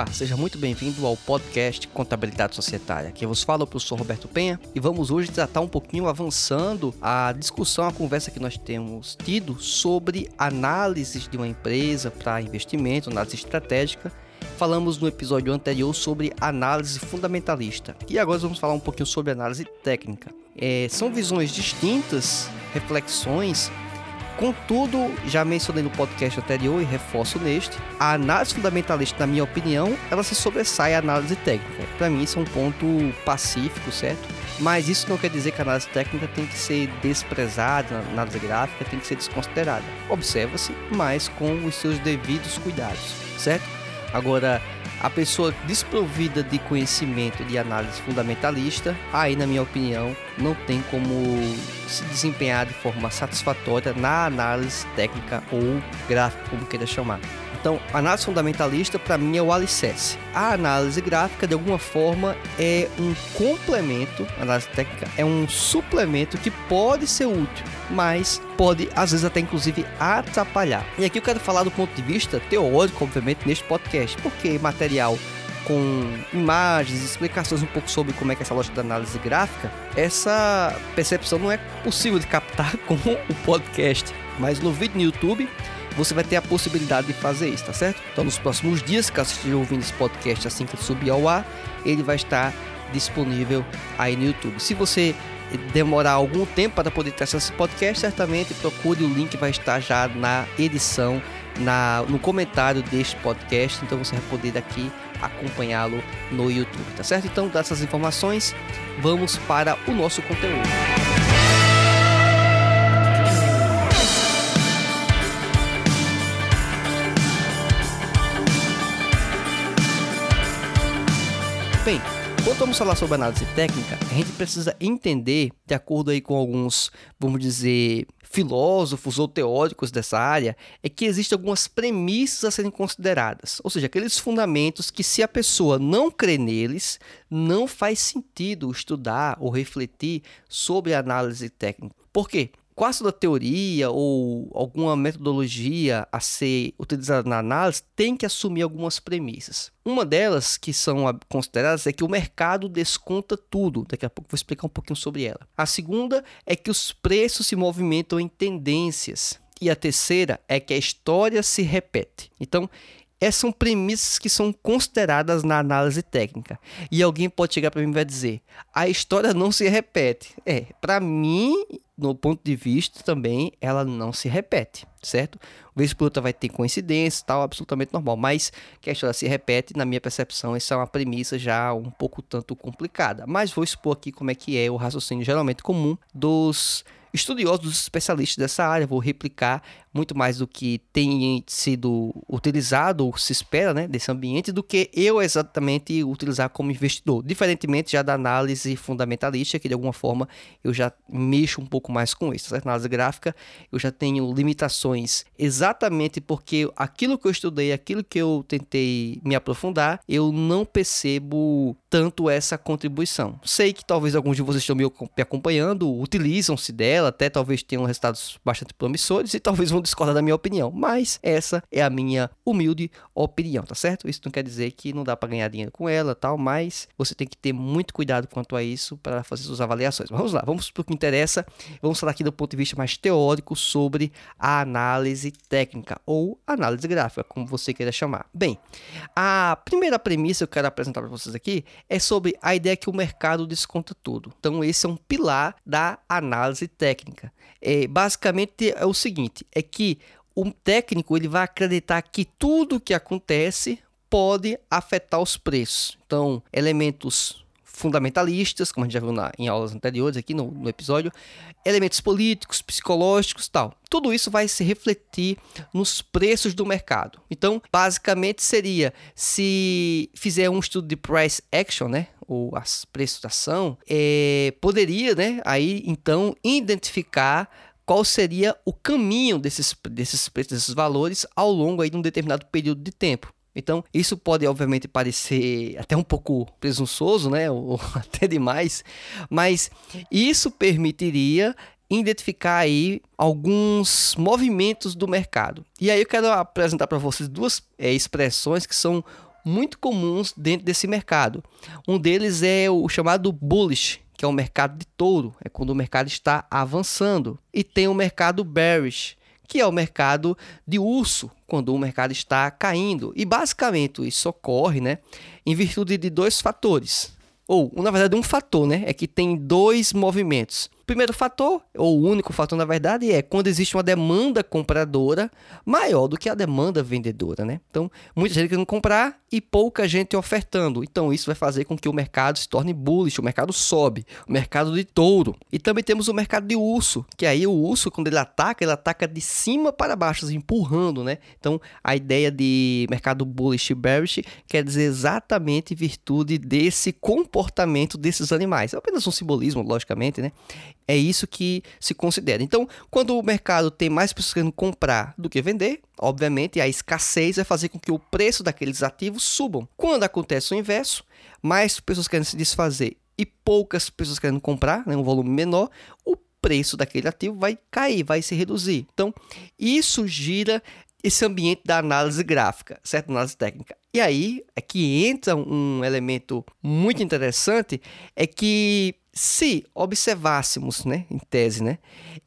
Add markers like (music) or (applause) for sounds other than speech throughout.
Olá, seja muito bem-vindo ao podcast Contabilidade Societária. Aqui vos fala o professor Roberto Penha e vamos hoje tratar um pouquinho avançando a discussão, a conversa que nós temos tido sobre análises de uma empresa para investimento, análise estratégica. Falamos no episódio anterior sobre análise fundamentalista e agora vamos falar um pouquinho sobre análise técnica. É, são visões distintas, reflexões Contudo, já mencionei no podcast anterior e reforço neste, a análise fundamentalista, na minha opinião, ela se sobressai à análise técnica. Para mim, isso é um ponto pacífico, certo? Mas isso não quer dizer que a análise técnica tem que ser desprezada, a análise gráfica tem que ser desconsiderada. Observa-se, mas com os seus devidos cuidados, certo? Agora, a pessoa desprovida de conhecimento de análise fundamentalista, aí, na minha opinião, não tem como se desempenhar de forma satisfatória na análise técnica ou gráfica, como queira chamar. Então, análise fundamentalista para mim é o alicerce. A análise gráfica, de alguma forma, é um complemento, a análise técnica é um suplemento que pode ser útil, mas pode, às vezes, até inclusive atrapalhar. E aqui eu quero falar do ponto de vista teórico, obviamente, neste podcast, porque material com imagens, explicações um pouco sobre como é que é essa lógica da análise gráfica, essa percepção não é possível de captar (laughs) com o podcast. Mas no vídeo no YouTube você vai ter a possibilidade de fazer isso, tá certo? Então, nos próximos dias, caso esteja ouvindo esse podcast assim que subir ao ar, ele vai estar disponível aí no YouTube. Se você demorar algum tempo para poder ter acesso esse podcast, certamente procure o link vai estar já na edição, na, no comentário deste podcast, então você vai poder daqui acompanhá-lo no YouTube, tá certo? Então, dessas informações, vamos para o nosso conteúdo. Bem, quando vamos falar sobre análise técnica, a gente precisa entender, de acordo aí com alguns, vamos dizer, filósofos ou teóricos dessa área, é que existem algumas premissas a serem consideradas. Ou seja, aqueles fundamentos que se a pessoa não crê neles, não faz sentido estudar ou refletir sobre a análise técnica. Por quê? Quase toda teoria ou alguma metodologia a ser utilizada na análise tem que assumir algumas premissas. Uma delas que são consideradas é que o mercado desconta tudo. Daqui a pouco vou explicar um pouquinho sobre ela. A segunda é que os preços se movimentam em tendências. E a terceira é que a história se repete. Então, essas são premissas que são consideradas na análise técnica. E alguém pode chegar para mim e vai dizer: a história não se repete. É, para mim, no ponto de vista também, ela não se repete, certo? Vez por outra vai ter coincidência, tal, absolutamente normal. Mas que a história se repete, na minha percepção, essa é uma premissa já um pouco tanto complicada. Mas vou expor aqui como é que é o raciocínio geralmente comum dos estudiosos, dos especialistas dessa área. Vou replicar muito mais do que tem sido utilizado ou se espera né, desse ambiente do que eu exatamente utilizar como investidor. Diferentemente já da análise fundamentalista, que de alguma forma eu já mexo um pouco mais com isso. Certo? Análise gráfica eu já tenho limitações exatamente porque aquilo que eu estudei, aquilo que eu tentei me aprofundar, eu não percebo tanto essa contribuição. Sei que talvez alguns de vocês estão me acompanhando, utilizam-se dela, até talvez tenham resultados bastante promissores e talvez vão vão discordar da minha opinião, mas essa é a minha humilde opinião, tá certo? Isso não quer dizer que não dá para ganhar dinheiro com ela, tal, mas você tem que ter muito cuidado quanto a isso para fazer suas avaliações. Vamos lá, vamos para o que interessa. Vamos falar aqui do ponto de vista mais teórico sobre a análise técnica ou análise gráfica, como você queira chamar. Bem, a primeira premissa que eu quero apresentar para vocês aqui é sobre a ideia que o mercado desconta tudo. Então, esse é um pilar da análise técnica. É, basicamente é o seguinte: é que o técnico ele vai acreditar que tudo que acontece pode afetar os preços. Então, elementos fundamentalistas, como a gente já viu na, em aulas anteriores aqui no, no episódio, elementos políticos, psicológicos tal. Tudo isso vai se refletir nos preços do mercado. Então, basicamente seria se fizer um estudo de price action, né, ou as preços da ação, é, poderia, né, aí então identificar qual seria o caminho desses, desses desses valores ao longo aí de um determinado período de tempo. Então, isso pode obviamente parecer até um pouco presunçoso, né, (laughs) ou até demais, mas isso permitiria identificar aí alguns movimentos do mercado. E aí eu quero apresentar para vocês duas é, expressões que são muito comuns dentro desse mercado. Um deles é o chamado bullish, que é o mercado de touro, é quando o mercado está avançando. E tem o mercado bearish, que é o mercado de urso, quando o mercado está caindo. E basicamente isso ocorre né, em virtude de dois fatores. Ou, na verdade, um fator, né? É que tem dois movimentos primeiro fator, ou o único fator na verdade, é quando existe uma demanda compradora maior do que a demanda vendedora, né? Então, muita gente querendo comprar e pouca gente ofertando. Então, isso vai fazer com que o mercado se torne bullish, o mercado sobe, o mercado de touro. E também temos o mercado de urso, que aí o urso, quando ele ataca, ele ataca de cima para baixo, assim, empurrando, né? Então, a ideia de mercado bullish e bearish quer dizer exatamente virtude desse comportamento desses animais. É apenas um simbolismo, logicamente, né? É isso que se considera. Então, quando o mercado tem mais pessoas querendo comprar do que vender, obviamente a escassez vai fazer com que o preço daqueles ativos subam. Quando acontece o inverso, mais pessoas querem se desfazer e poucas pessoas querendo comprar, né, um volume menor, o preço daquele ativo vai cair, vai se reduzir. Então, isso gira esse ambiente da análise gráfica, certo? Análise técnica. E aí é que entra um elemento muito interessante, é que se observássemos, né, em tese, né,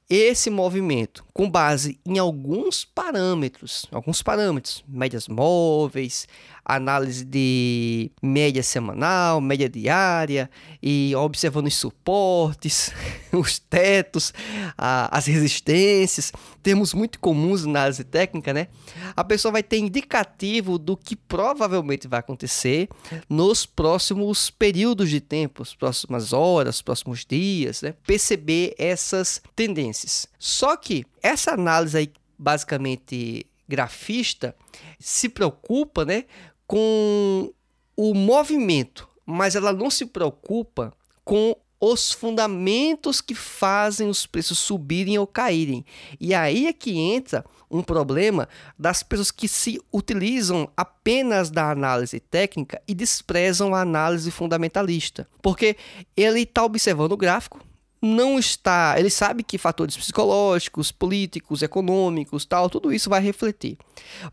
esse movimento com base em alguns parâmetros, alguns parâmetros, médias móveis, análise de média semanal, média diária e observando os suportes, (laughs) os tetos, a, as resistências, termos muito comuns na análise técnica, né? A pessoa vai ter indicativo do que provavelmente vai acontecer nos próximos períodos de tempo, as próximas horas, próximos dias, né? Perceber essas tendências. Só que essa análise aí, basicamente grafista, se preocupa, né, com o movimento, mas ela não se preocupa com os fundamentos que fazem os preços subirem ou caírem. E aí é que entra um problema das pessoas que se utilizam apenas da análise técnica e desprezam a análise fundamentalista. Porque ele está observando o gráfico, não está, ele sabe que fatores psicológicos, políticos, econômicos, tal, tudo isso vai refletir.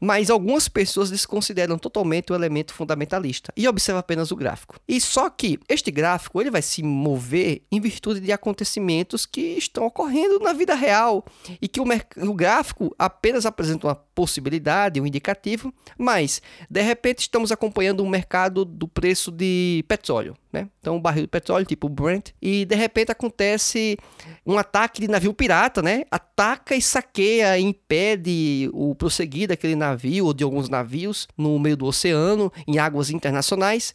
Mas algumas pessoas desconsideram totalmente o elemento fundamentalista e observam apenas o gráfico. E só que este gráfico ele vai se mover em virtude de acontecimentos que estão ocorrendo na vida real e que o, o gráfico apenas apresenta uma possibilidade, um indicativo, mas de repente estamos acompanhando um mercado do preço de petróleo, né? Então, um barril de petróleo tipo Brent e de repente acontece um ataque de navio pirata, né? Ataca e saqueia, impede o prosseguir daquele navio ou de alguns navios no meio do oceano, em águas internacionais.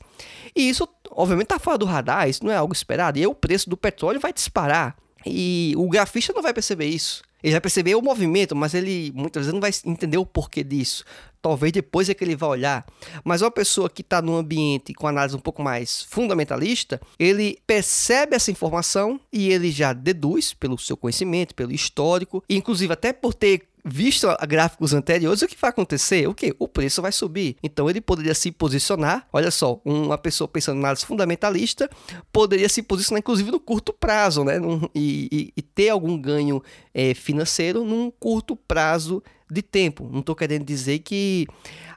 E isso, obviamente, está fora do radar, isso não é algo esperado. E aí o preço do petróleo vai disparar. E o grafista não vai perceber isso. Ele vai perceber o movimento, mas ele muitas vezes não vai entender o porquê disso. Talvez depois é que ele vai olhar. Mas uma pessoa que está num ambiente com análise um pouco mais fundamentalista, ele percebe essa informação e ele já deduz pelo seu conhecimento, pelo histórico, inclusive até por ter visto gráficos anteriores, o que vai acontecer? O que? O preço vai subir. Então ele poderia se posicionar. Olha só, uma pessoa pensando em análise fundamentalista poderia se posicionar, inclusive, no curto prazo, né? E, e, e, ter algum ganho é, financeiro num curto prazo de tempo. Não estou querendo dizer que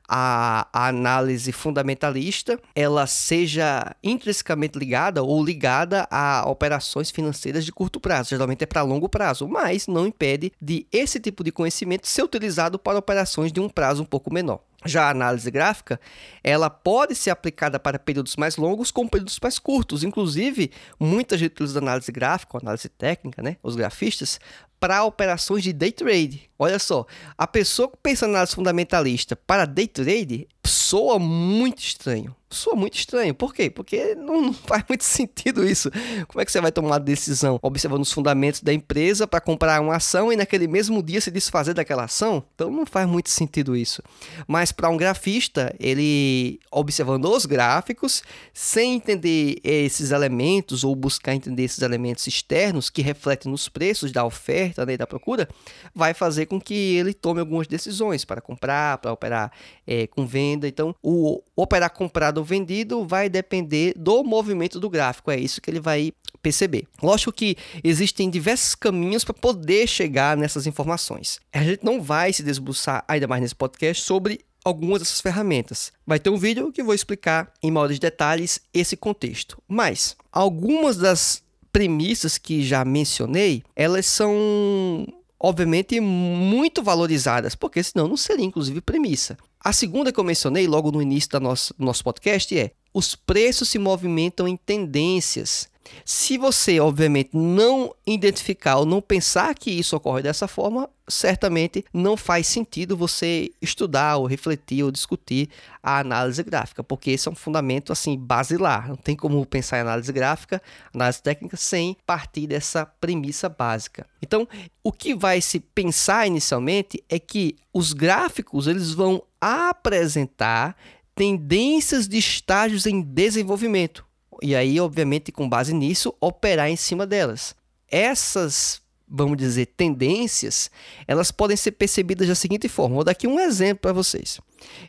a, a, análise fundamentalista ela seja intrinsecamente ligada ou ligada a operações financeiras de curto prazo. Geralmente é para longo prazo, mas não impede de esse tipo de conhecimento ser utilizado para operações de um prazo um pouco menor. Já a análise gráfica, ela pode ser aplicada para períodos mais longos com períodos mais curtos. Inclusive, muita gente utiliza análise gráfica, análise técnica, né? Os grafistas, para operações de day trade. Olha só, a pessoa que pensa na análise fundamentalista para day trade soa muito estranho. Soa muito estranho. Por quê? Porque não, não, (laughs) faz muito sentido isso. Como é que você vai tomar uma decisão observando os fundamentos da empresa para comprar uma ação e naquele mesmo dia se desfazer daquela ação? Então não faz muito sentido isso. Mas para um grafista, ele observando os gráficos, sem entender esses elementos ou buscar entender esses elementos externos que refletem nos preços da oferta né, e da procura, vai fazer com que ele tome algumas decisões para comprar, para operar é, com venda. Então, o operar comprado ou vendido vai depender do movimento do gráfico. É isso que ele vai perceber. Lógico que existem diversos caminhos para poder chegar nessas informações. A gente não vai se desbuçar ainda mais nesse podcast sobre algumas dessas ferramentas. Vai ter um vídeo que vou explicar em maiores detalhes esse contexto. Mas algumas das premissas que já mencionei, elas são obviamente muito valorizadas, porque senão não seria inclusive premissa. A segunda que eu mencionei logo no início do nosso, nosso podcast é: os preços se movimentam em tendências. Se você, obviamente, não identificar ou não pensar que isso ocorre dessa forma, certamente não faz sentido você estudar ou refletir ou discutir a análise gráfica, porque esse é um fundamento assim basilar. Não tem como pensar em análise gráfica, análise técnica sem partir dessa premissa básica. Então, o que vai se pensar inicialmente é que os gráficos eles vão apresentar tendências de estágios em desenvolvimento e aí, obviamente, com base nisso, operar em cima delas. Essas, vamos dizer, tendências, elas podem ser percebidas da seguinte forma. Vou dar aqui um exemplo para vocês.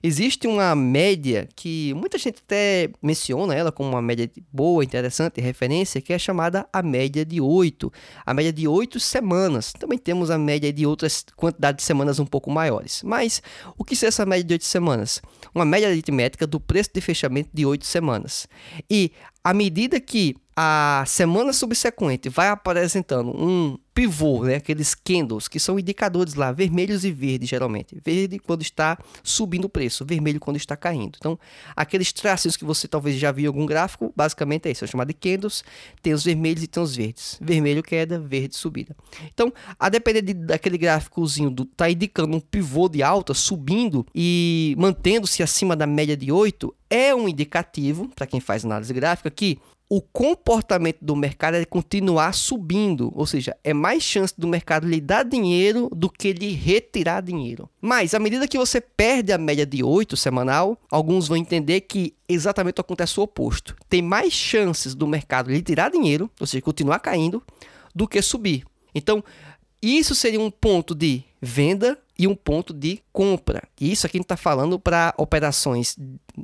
Existe uma média que muita gente até menciona ela como uma média boa, interessante, referência, que é chamada a média de 8. A média de 8 semanas. Também temos a média de outras quantidades de semanas um pouco maiores. Mas o que é essa média de 8 semanas? Uma média aritmética do preço de fechamento de 8 semanas. E à medida que a semana subsequente vai apresentando um pivô, né, aqueles candles, que são indicadores lá, vermelhos e verdes geralmente. Verde quando está subindo o preço, vermelho quando está caindo. Então, aqueles traços que você talvez já viu em algum gráfico, basicamente é isso, é chamado de candles, tem os vermelhos e tem os verdes. Vermelho queda, verde subida. Então, a depender de, daquele gráficozinho do tá indicando um pivô de alta subindo e mantendo-se acima da média de 8, é um indicativo para quem faz análise gráfica que o comportamento do mercado é continuar subindo, ou seja, é mais chance do mercado lhe dar dinheiro do que lhe retirar dinheiro. Mas à medida que você perde a média de 8 semanal, alguns vão entender que exatamente acontece o oposto. Tem mais chances do mercado lhe tirar dinheiro, ou seja, continuar caindo, do que subir. Então, isso seria um ponto de venda e um ponto de compra. E isso aqui a gente está falando para operações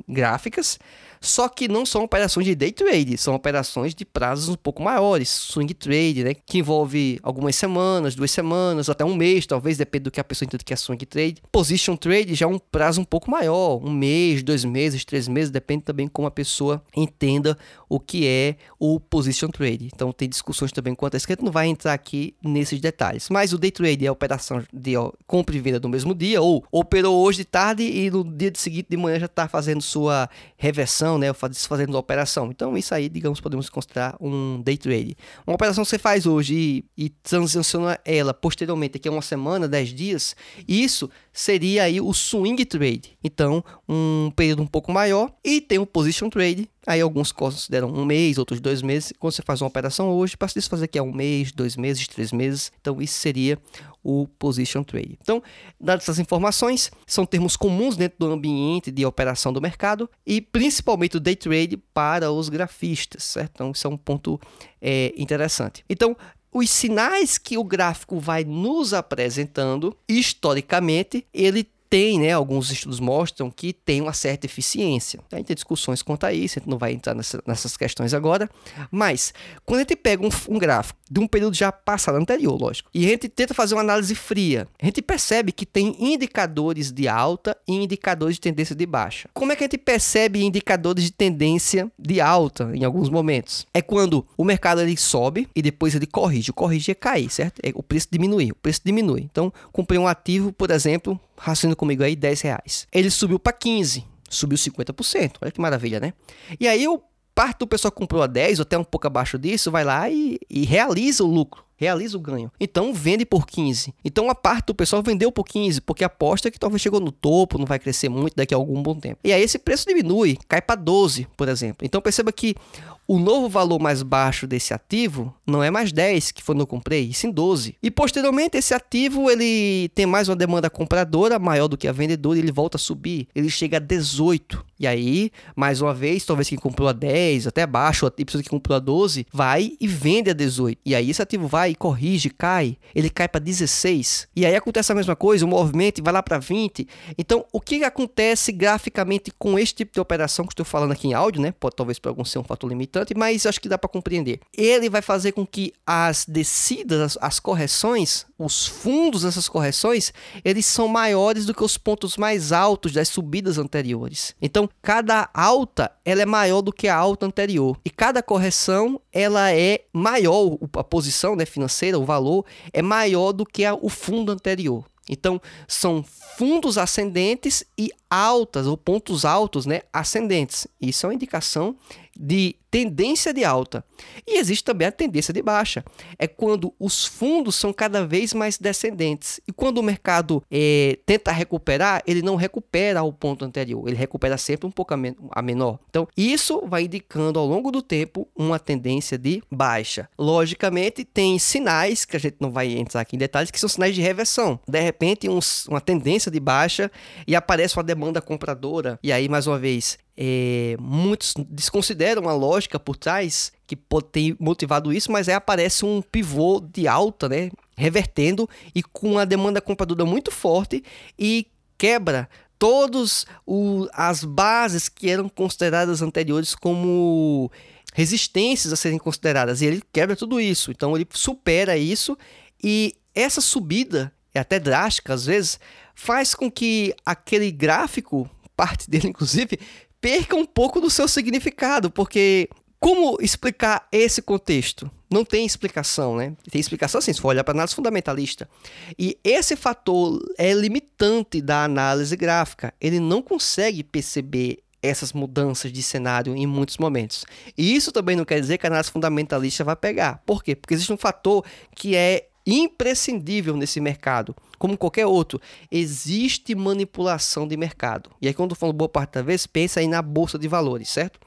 gráficas, só que não são operações de day trade, são operações de prazos um pouco maiores, swing trade, né, que envolve algumas semanas, duas semanas, até um mês, talvez, depende do que a pessoa entende que é swing trade. Position trade já é um prazo um pouco maior, um mês, dois meses, três meses, depende também como a pessoa entenda o que é o position trade. Então tem discussões também quanto a isso, que a gente não vai entrar aqui nesses detalhes. Mas o day trade é a operação de compra e venda no mesmo dia, ou operou hoje de tarde e no dia seguinte de manhã já está fazendo sua reversão, né, fazendo a operação. Então isso aí, digamos, podemos considerar um day trade. Uma operação que você faz hoje e, e transiciona ela posteriormente, daqui a uma semana, 10 dias, isso seria aí o swing trade. Então, um período um pouco maior e tem o position trade, Aí alguns consideram um mês, outros dois meses. Quando você faz uma operação hoje, para se desfazer aqui é um mês, dois meses, três meses. Então isso seria o position trade. Então, dadas essas informações, são termos comuns dentro do ambiente de operação do mercado e principalmente o day trade para os grafistas, certo? Então isso é um ponto é, interessante. Então, os sinais que o gráfico vai nos apresentando, historicamente, ele tem, né, alguns estudos mostram que tem uma certa eficiência. A gente tem discussões quanto a isso, a gente não vai entrar nessa, nessas questões agora, mas quando a gente pega um, um, gráfico de um período já passado, anterior, lógico, e a gente tenta fazer uma análise fria, a gente percebe que tem indicadores de alta e indicadores de tendência de baixa. Como é que a gente percebe indicadores de tendência de alta em alguns momentos? É quando o mercado ele sobe e depois ele corrige. O corrigir é cair, certo? É o preço diminuir, o preço diminui. Então, comprei um ativo, por exemplo, raciocina comigo aí, 10 reais. Ele subiu para 15, subiu 50%. Olha que maravilha, né? E aí eu parte do pessoal comprou a 10 ou até um pouco abaixo disso, vai lá e, e realiza o lucro. Realiza o ganho. Então vende por 15. Então a parte do pessoal vendeu por 15, porque aposta que talvez chegou no topo, não vai crescer muito daqui a algum bom tempo. E aí esse preço diminui, cai para 12, por exemplo. Então perceba que o novo valor mais baixo desse ativo não é mais 10 que foi no comprei, e sim 12. E posteriormente esse ativo ele tem mais uma demanda compradora maior do que a vendedora, e ele volta a subir, ele chega a 18. E aí, mais uma vez, talvez quem comprou a 10, até abaixo, a pessoa que comprou a 12, vai e vende a 18. E aí esse ativo vai corrige, cai, ele cai para 16. E aí acontece a mesma coisa, o movimento vai lá para 20. Então, o que acontece graficamente com este tipo de operação que estou falando aqui em áudio, né? Pode talvez para alguns ser um fator limitante, mas acho que dá para compreender. Ele vai fazer com que as descidas, as, as correções, os fundos dessas correções, eles são maiores do que os pontos mais altos das subidas anteriores. Então, cada alta ela é maior do que a alta anterior e cada correção ela é maior, a posição né, financeira, o valor é maior do que a, o fundo anterior. Então, são fundos ascendentes e altas, ou pontos altos, né, ascendentes. Isso é uma indicação de tendência de alta. E existe também a tendência de baixa. É quando os fundos são cada vez mais descendentes. E quando o mercado é, tenta recuperar, ele não recupera ao ponto anterior. Ele recupera sempre um pouco a, men a menor. Então, isso vai indicando ao longo do tempo uma tendência de baixa. Logicamente, tem sinais, que a gente não vai entrar aqui em detalhes, que são sinais de reversão. De repente, uma tendência de baixa e aparece uma demanda compradora. E aí, mais uma vez, é, muitos desconsideram a lógica por trás que pode ter motivado isso, mas aí aparece um pivô de alta, né? Revertendo e com uma demanda compradora muito forte e quebra todas as bases que eram consideradas anteriores como resistências a serem consideradas. E ele quebra tudo isso. Então ele supera isso e essa subida, é até drástica às vezes, faz com que aquele gráfico, (laughs) parte dele inclusive, perca um pouco do seu significado, porque como explicar esse contexto? Não tem explicação, né? Tem explicação assim, se for olhar para análise fundamentalista. E esse fator é limitante da análise gráfica. Ele não consegue perceber essas mudanças de cenário em muitos momentos. E isso também não quer dizer que a análise fundamentalista vai pegar. Por quê? Porque existe um fator que é imprescindível nesse mercado, como qualquer outro. Existe manipulação de mercado. E aí, quando eu falo boa parte da vez, pensa aí na bolsa de valores, certo?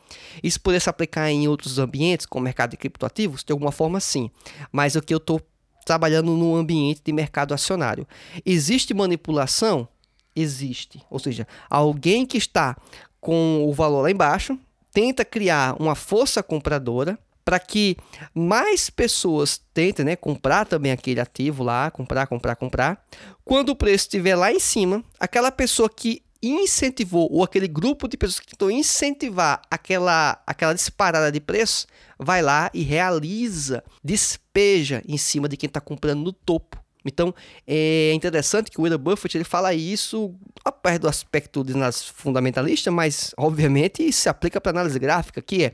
Isso poderia se aplicar em outros ambientes, como mercado de criptoativos? De alguma forma, sim. Mas o que eu estou trabalhando no ambiente de mercado acionário. Existe manipulação? Existe. Ou seja, alguém que está com o valor lá embaixo tenta criar uma força compradora para que mais pessoas tentem né, comprar também aquele ativo lá, comprar, comprar, comprar. Quando o preço estiver lá em cima, aquela pessoa que incentivou, ou aquele grupo de pessoas que tentou incentivar aquela, aquela disparada de preço, vai lá e realiza, despeja em cima de quem está comprando no topo. Então é interessante que o Warren Buffett ele fala isso a perto do aspecto de análise fundamentalista, mas obviamente se aplica para análise gráfica, que é,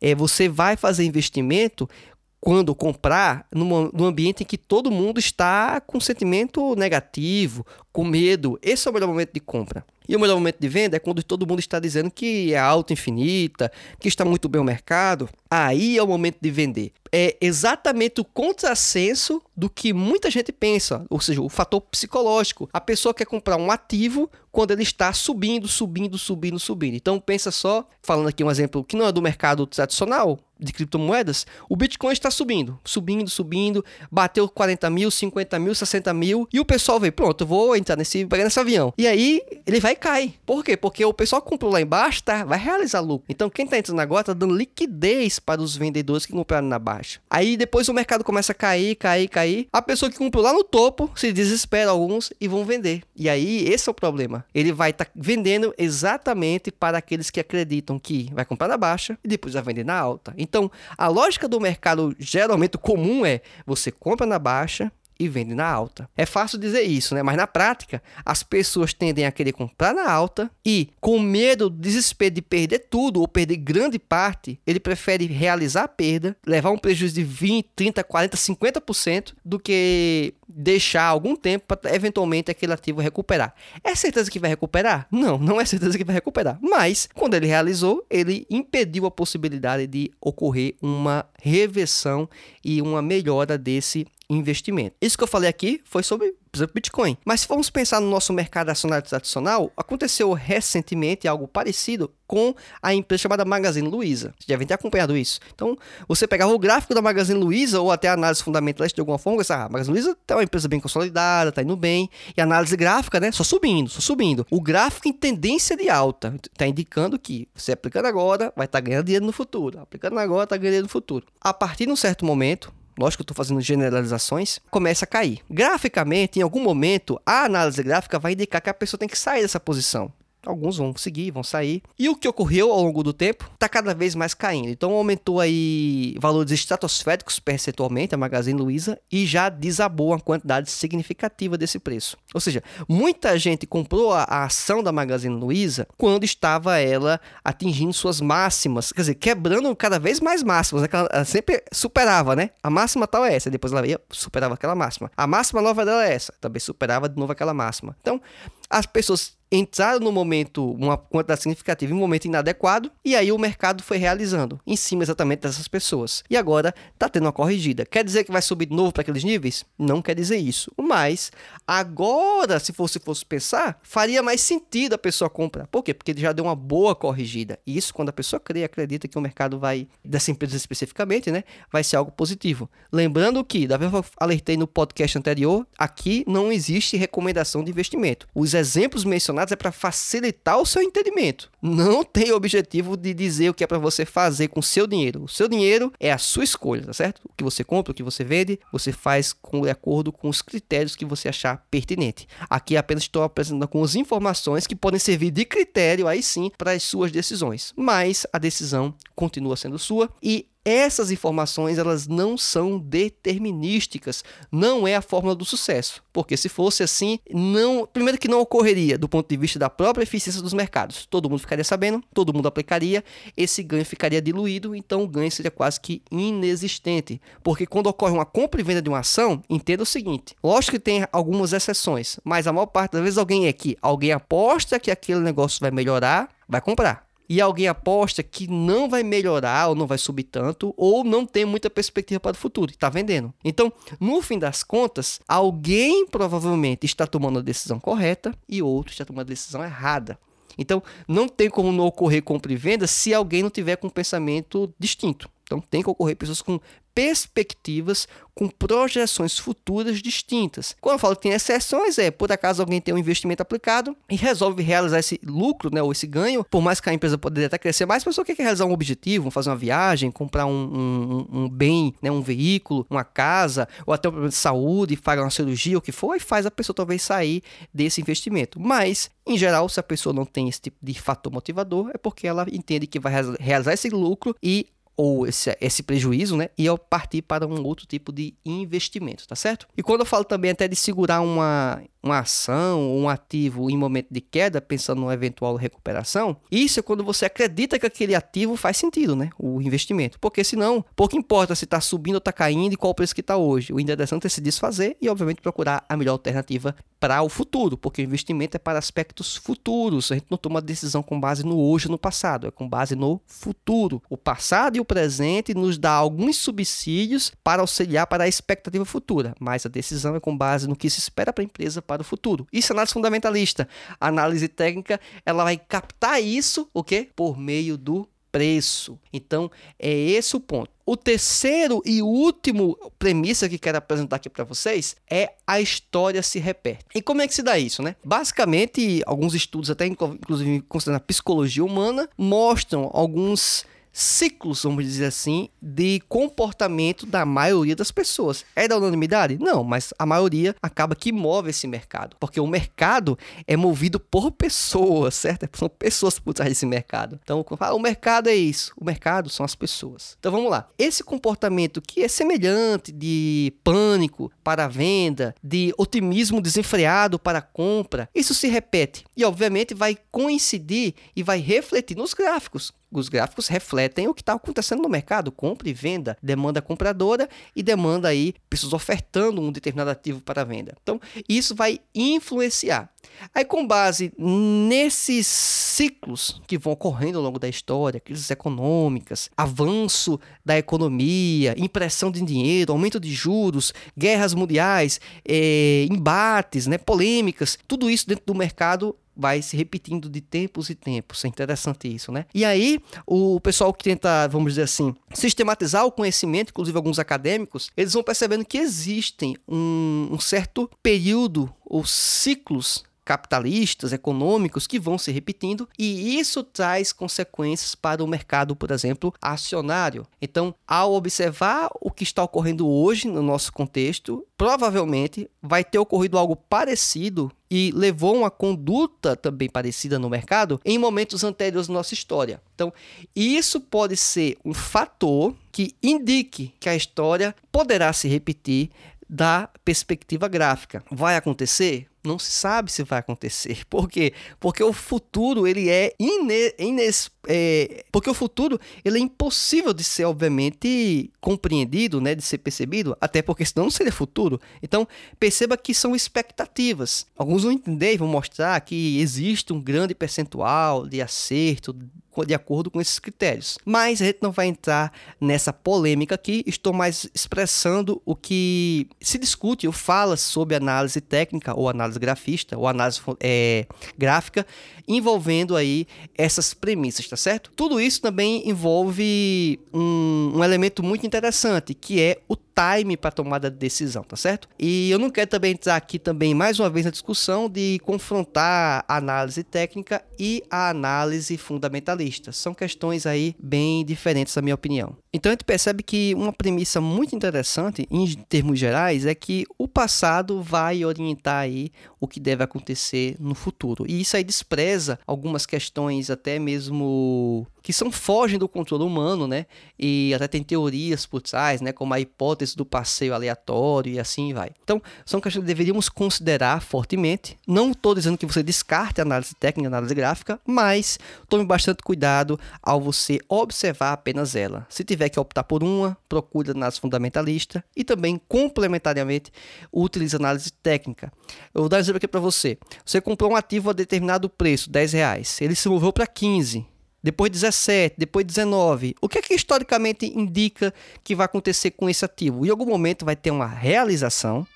é você vai fazer investimento quando comprar num, ambiente em que todo mundo está com sentimento negativo, com medo. Esse é o melhor momento de compra. E o melhor momento de venda é quando todo mundo está dizendo que é alta infinita, que está muito bem o mercado. Aí é o momento de vender. É exatamente o contrassenso do que muita gente pensa, ou seja, o fator psicológico. A pessoa quer comprar um ativo quando ele está subindo, subindo, subindo, subindo. Então pensa só, falando aqui um exemplo que não é do mercado tradicional, de criptomoedas, o Bitcoin está subindo, subindo, subindo, bateu 40 mil, 50 mil, 60 mil, e o pessoal vê, pronto, eu vou entrar nesse, pegar nesse avião. E aí ele vai cair. Por quê? Porque o pessoal comprou lá embaixo tá, vai realizar lucro. Então quem está entrando agora está dando liquidez para os vendedores que compraram na baixa. Aí depois o mercado começa a cair, cair, cair. A pessoa que comprou lá no topo se desespera alguns e vão vender. E aí esse é o problema. Ele vai estar tá vendendo exatamente para aqueles que acreditam que vai comprar na baixa e depois vai vender na alta. Então, a lógica do mercado geralmente comum é você compra na baixa e vende na alta. É fácil dizer isso, né? Mas na prática, as pessoas tendem a querer comprar na alta e, com medo, desespero de perder tudo ou perder grande parte, ele prefere realizar a perda, levar um prejuízo de 20, 30, 40, 50% do que deixar algum tempo para eventualmente aquele ativo recuperar. É certeza que vai recuperar? Não, não é certeza que vai recuperar. Mas quando ele realizou, ele impediu a possibilidade de ocorrer uma reversão e uma melhora desse investimento. Isso que eu falei aqui foi sobre Bitcoin. Mas se formos pensar no nosso mercado acionário tradicional, aconteceu recentemente algo parecido com a empresa chamada Magazine Luiza. Vocês devem ter acompanhado isso. Então, você pegava o gráfico da Magazine Luiza ou até a análise fundamentalista de alguma forma, você, ah, Magazine Luiza é uma empresa bem consolidada, tá indo bem. E a análise gráfica, né, só subindo, só subindo. O gráfico em tendência de alta está indicando que você aplicando agora vai estar tá ganhando dinheiro no futuro. Aplicando agora está ganhando dinheiro no futuro. A partir de um certo momento, lógico que eu estou fazendo generalizações, começa a cair. Graficamente, em algum momento, a análise gráfica vai indicar que a pessoa tem que sair dessa posição. Alguns vão seguir, vão sair. E o que ocorreu ao longo do tempo está cada vez mais caindo. Então aumentou aí valores estratosféricos percentualmente a Magazine Luiza e já desabou uma quantidade significativa desse preço. Ou seja, muita gente comprou a, a ação da Magazine Luiza quando estava ela atingindo suas máximas, quer dizer, quebrando cada vez mais máximas. Né? Ela, sempre superava, né? A máxima tal é essa, depois ela ia superava aquela máxima. A máxima nova dela é essa, também superava de novo aquela máxima. Então, as pessoas entraram no momento, uma quantidade significativa, em um momento inadequado, e aí o mercado foi realizando em cima exatamente dessas pessoas. E agora está tendo uma corrigida. Quer dizer que vai subir de novo para aqueles níveis? Não quer dizer isso. Mas agora, se fosse, fosse pensar, faria mais sentido a pessoa comprar. Por quê? Porque ele já deu uma boa corrigida. E isso, quando a pessoa crê, acredita que o mercado vai, dessa empresa especificamente, né, vai ser algo positivo. Lembrando que, da vez que eu alertei no podcast anterior, aqui não existe recomendação de investimento. Os exemplos mencionados é para facilitar o seu entendimento. Não tem objetivo de dizer o que é para você fazer com o seu dinheiro. O seu dinheiro é a sua escolha, tá certo? O que você compra, o que você vende, você faz com, de acordo com os critérios que você achar pertinente. Aqui apenas estou apresentando algumas informações que podem servir de critério aí sim para as suas decisões. Mas a decisão continua sendo sua e essas informações elas não são determinísticas, não é a fórmula do sucesso, porque se fosse assim, não, primeiro que não ocorreria do ponto de vista da própria eficiência dos mercados. Todo mundo ficaria sabendo, todo mundo aplicaria, esse ganho ficaria diluído, então o ganho seria quase que inexistente, porque quando ocorre uma compra e venda de uma ação, entenda o seguinte: lógico que tem algumas exceções, mas a maior parte das vezes alguém é que alguém aposta que aquele negócio vai melhorar, vai comprar e alguém aposta que não vai melhorar ou não vai subir tanto ou não tem muita perspectiva para o futuro, está vendendo. Então, no fim das contas, alguém provavelmente está tomando a decisão correta e outro está tomando a decisão errada. Então, não tem como não ocorrer compra e venda se alguém não tiver com um pensamento distinto. Então, tem que ocorrer pessoas com perspectivas com projeções futuras distintas. Quando eu falo que tem exceções, é por acaso alguém tem um investimento aplicado e resolve realizar esse lucro, né, ou esse ganho, por mais que a empresa poderia até crescer mais, a pessoa quer realizar um objetivo, fazer uma viagem, comprar um, um, um bem, né, um veículo, uma casa, ou até um problema de saúde, pagar uma cirurgia, o que for, e faz a pessoa talvez sair desse investimento. Mas, em geral, se a pessoa não tem esse tipo de fator motivador, é porque ela entende que vai realizar esse lucro e ou esse, esse prejuízo, né? E ao partir para um outro tipo de investimento, tá certo? E quando eu falo também até de segurar uma uma ação ou um ativo em momento de queda, pensando numa eventual recuperação, isso é quando você acredita que aquele ativo faz sentido, né? O investimento. Porque senão, pouco importa se está subindo ou está caindo e qual o preço que está hoje. O interessante é se desfazer e, obviamente, procurar a melhor alternativa para o futuro, porque o investimento é para aspectos futuros. A gente não toma decisão com base no hoje ou no passado, é com base no futuro. O passado e o presente nos dá alguns subsídios para auxiliar para a expectativa futura, mas a decisão é com base no que se espera para a empresa para o futuro. Isso é análise fundamentalista. A análise técnica, ela vai captar isso, o quê? Por meio do preço. Então, é esse o ponto. O terceiro e último premissa que quero apresentar aqui para vocês é a história se repete. E como é que se dá isso, né? Basicamente, alguns estudos, até inclusive considerando a psicologia humana, mostram alguns ciclos, vamos dizer assim, de comportamento da maioria das pessoas. É da unanimidade? Não, mas a maioria acaba que move esse mercado, porque o mercado é movido por pessoas, certo? São pessoas por trás desse mercado. Então, ah, o mercado é isso, o mercado são as pessoas. Então vamos lá. Esse comportamento que é semelhante de pânico para a venda, de otimismo desenfreado para a compra, isso se repete e obviamente vai coincidir e vai refletir nos gráficos os gráficos refletem o que está acontecendo no mercado, compra e venda, demanda compradora e demanda aí pessoas ofertando um determinado ativo para venda. Então, isso vai influenciar. Aí, com base nesses ciclos que vão ocorrendo ao longo da história, crises econômicas, avanço da economia, impressão de dinheiro, aumento de juros, guerras mundiais, é, embates, né, polêmicas, tudo isso dentro do mercado vai se repetindo de tempos e tempos. É interessante isso, né? E aí, o pessoal que tenta, vamos dizer assim, sistematizar o conhecimento, inclusive alguns acadêmicos, eles vão percebendo que existem um, um certo período ou ciclos capitalistas, econômicos que vão se repetindo e isso traz consequências para o mercado, por exemplo, acionário. Então, ao observar o que está ocorrendo hoje no nosso contexto, provavelmente vai ter ocorrido algo parecido e levou uma conduta também parecida no mercado em momentos anteriores da nossa história. Então, isso pode ser um fator que indique que a história poderá se repetir da perspectiva gráfica. Vai acontecer? Não se sabe se vai acontecer. Por quê? Porque o futuro ele é, ine, ines, é porque o futuro ele é impossível de ser obviamente compreendido, né, de ser percebido, até porque senão não seria futuro. Então perceba que são expectativas. Alguns vão entender e vão mostrar que existe um grande percentual de acerto de acordo com esses critérios. Mas a gente não vai entrar nessa polêmica aqui, estou mais expressando o que se discute ou fala sobre análise técnica ou análise grafista ou análise é, gráfica, envolvendo aí essas premissas, tá certo? Tudo isso também envolve um, um elemento muito interessante, que é o time para tomada de decisão, tá certo? E eu não quero também entrar aqui também mais uma vez na discussão de confrontar a análise técnica e a análise fundamentalista. São questões aí bem diferentes, na minha opinião. Então a gente percebe que uma premissa muito interessante, em termos gerais, é que o passado vai orientar aí o que deve acontecer no futuro. E isso aí despreza algumas questões até mesmo que são fogem do controle humano, né? E até tem teorias por trás, né? Como a hipótese do passeio aleatório e assim vai. Então, são questões que deveríamos considerar fortemente. Não estou dizendo que você descarte a análise técnica, a análise gráfica, mas tome bastante cuidado ao você observar apenas ela. Se tiver que optar por uma, procure análise fundamentalista e também, complementariamente, utilize análise técnica. Eu vou dar exemplo aqui para você. Você comprou um ativo a determinado preço, 10 reais. Ele se moveu para 15 depois 17, depois 19. O que é que historicamente indica que vai acontecer com esse ativo? Em algum momento vai ter uma realização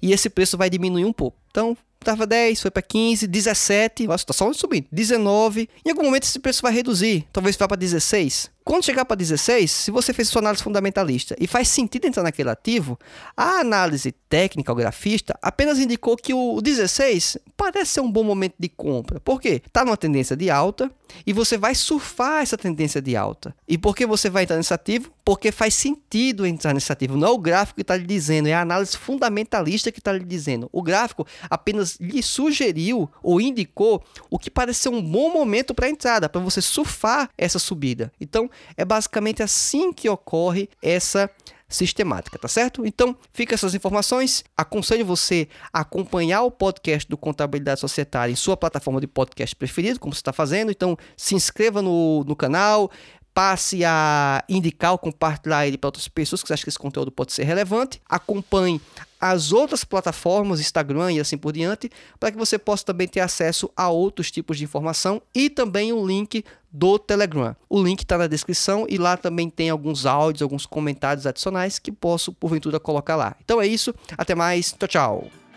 e esse preço vai diminuir um pouco. Então, estava 10, foi para 15, 17, nossa, está só subindo, 19. Em algum momento esse preço vai reduzir, talvez vá para 16. Quando chegar para 16, se você fez sua análise fundamentalista e faz sentido entrar naquele ativo, a análise técnica, o grafista, apenas indicou que o 16 parece ser um bom momento de compra. Por quê? Está numa tendência de alta e você vai surfar essa tendência de alta. E por que você vai entrar nesse ativo? Porque faz sentido entrar nesse ativo. Não é o gráfico que está lhe dizendo, é a análise fundamentalista que está lhe dizendo. O gráfico apenas lhe sugeriu ou indicou o que parece ser um bom momento para entrada, para você surfar essa subida. Então, é basicamente assim que ocorre essa sistemática, tá certo? Então, fica essas informações. Aconselho você a acompanhar o podcast do Contabilidade Societária em sua plataforma de podcast preferido, como você está fazendo. Então, se inscreva no, no canal, passe a indicar ou compartilhar ele para outras pessoas que acham que esse conteúdo pode ser relevante. Acompanhe as outras plataformas, Instagram e assim por diante, para que você possa também ter acesso a outros tipos de informação e também o link do Telegram. O link está na descrição e lá também tem alguns áudios, alguns comentários adicionais que posso, porventura, colocar lá. Então é isso, até mais, tchau, tchau.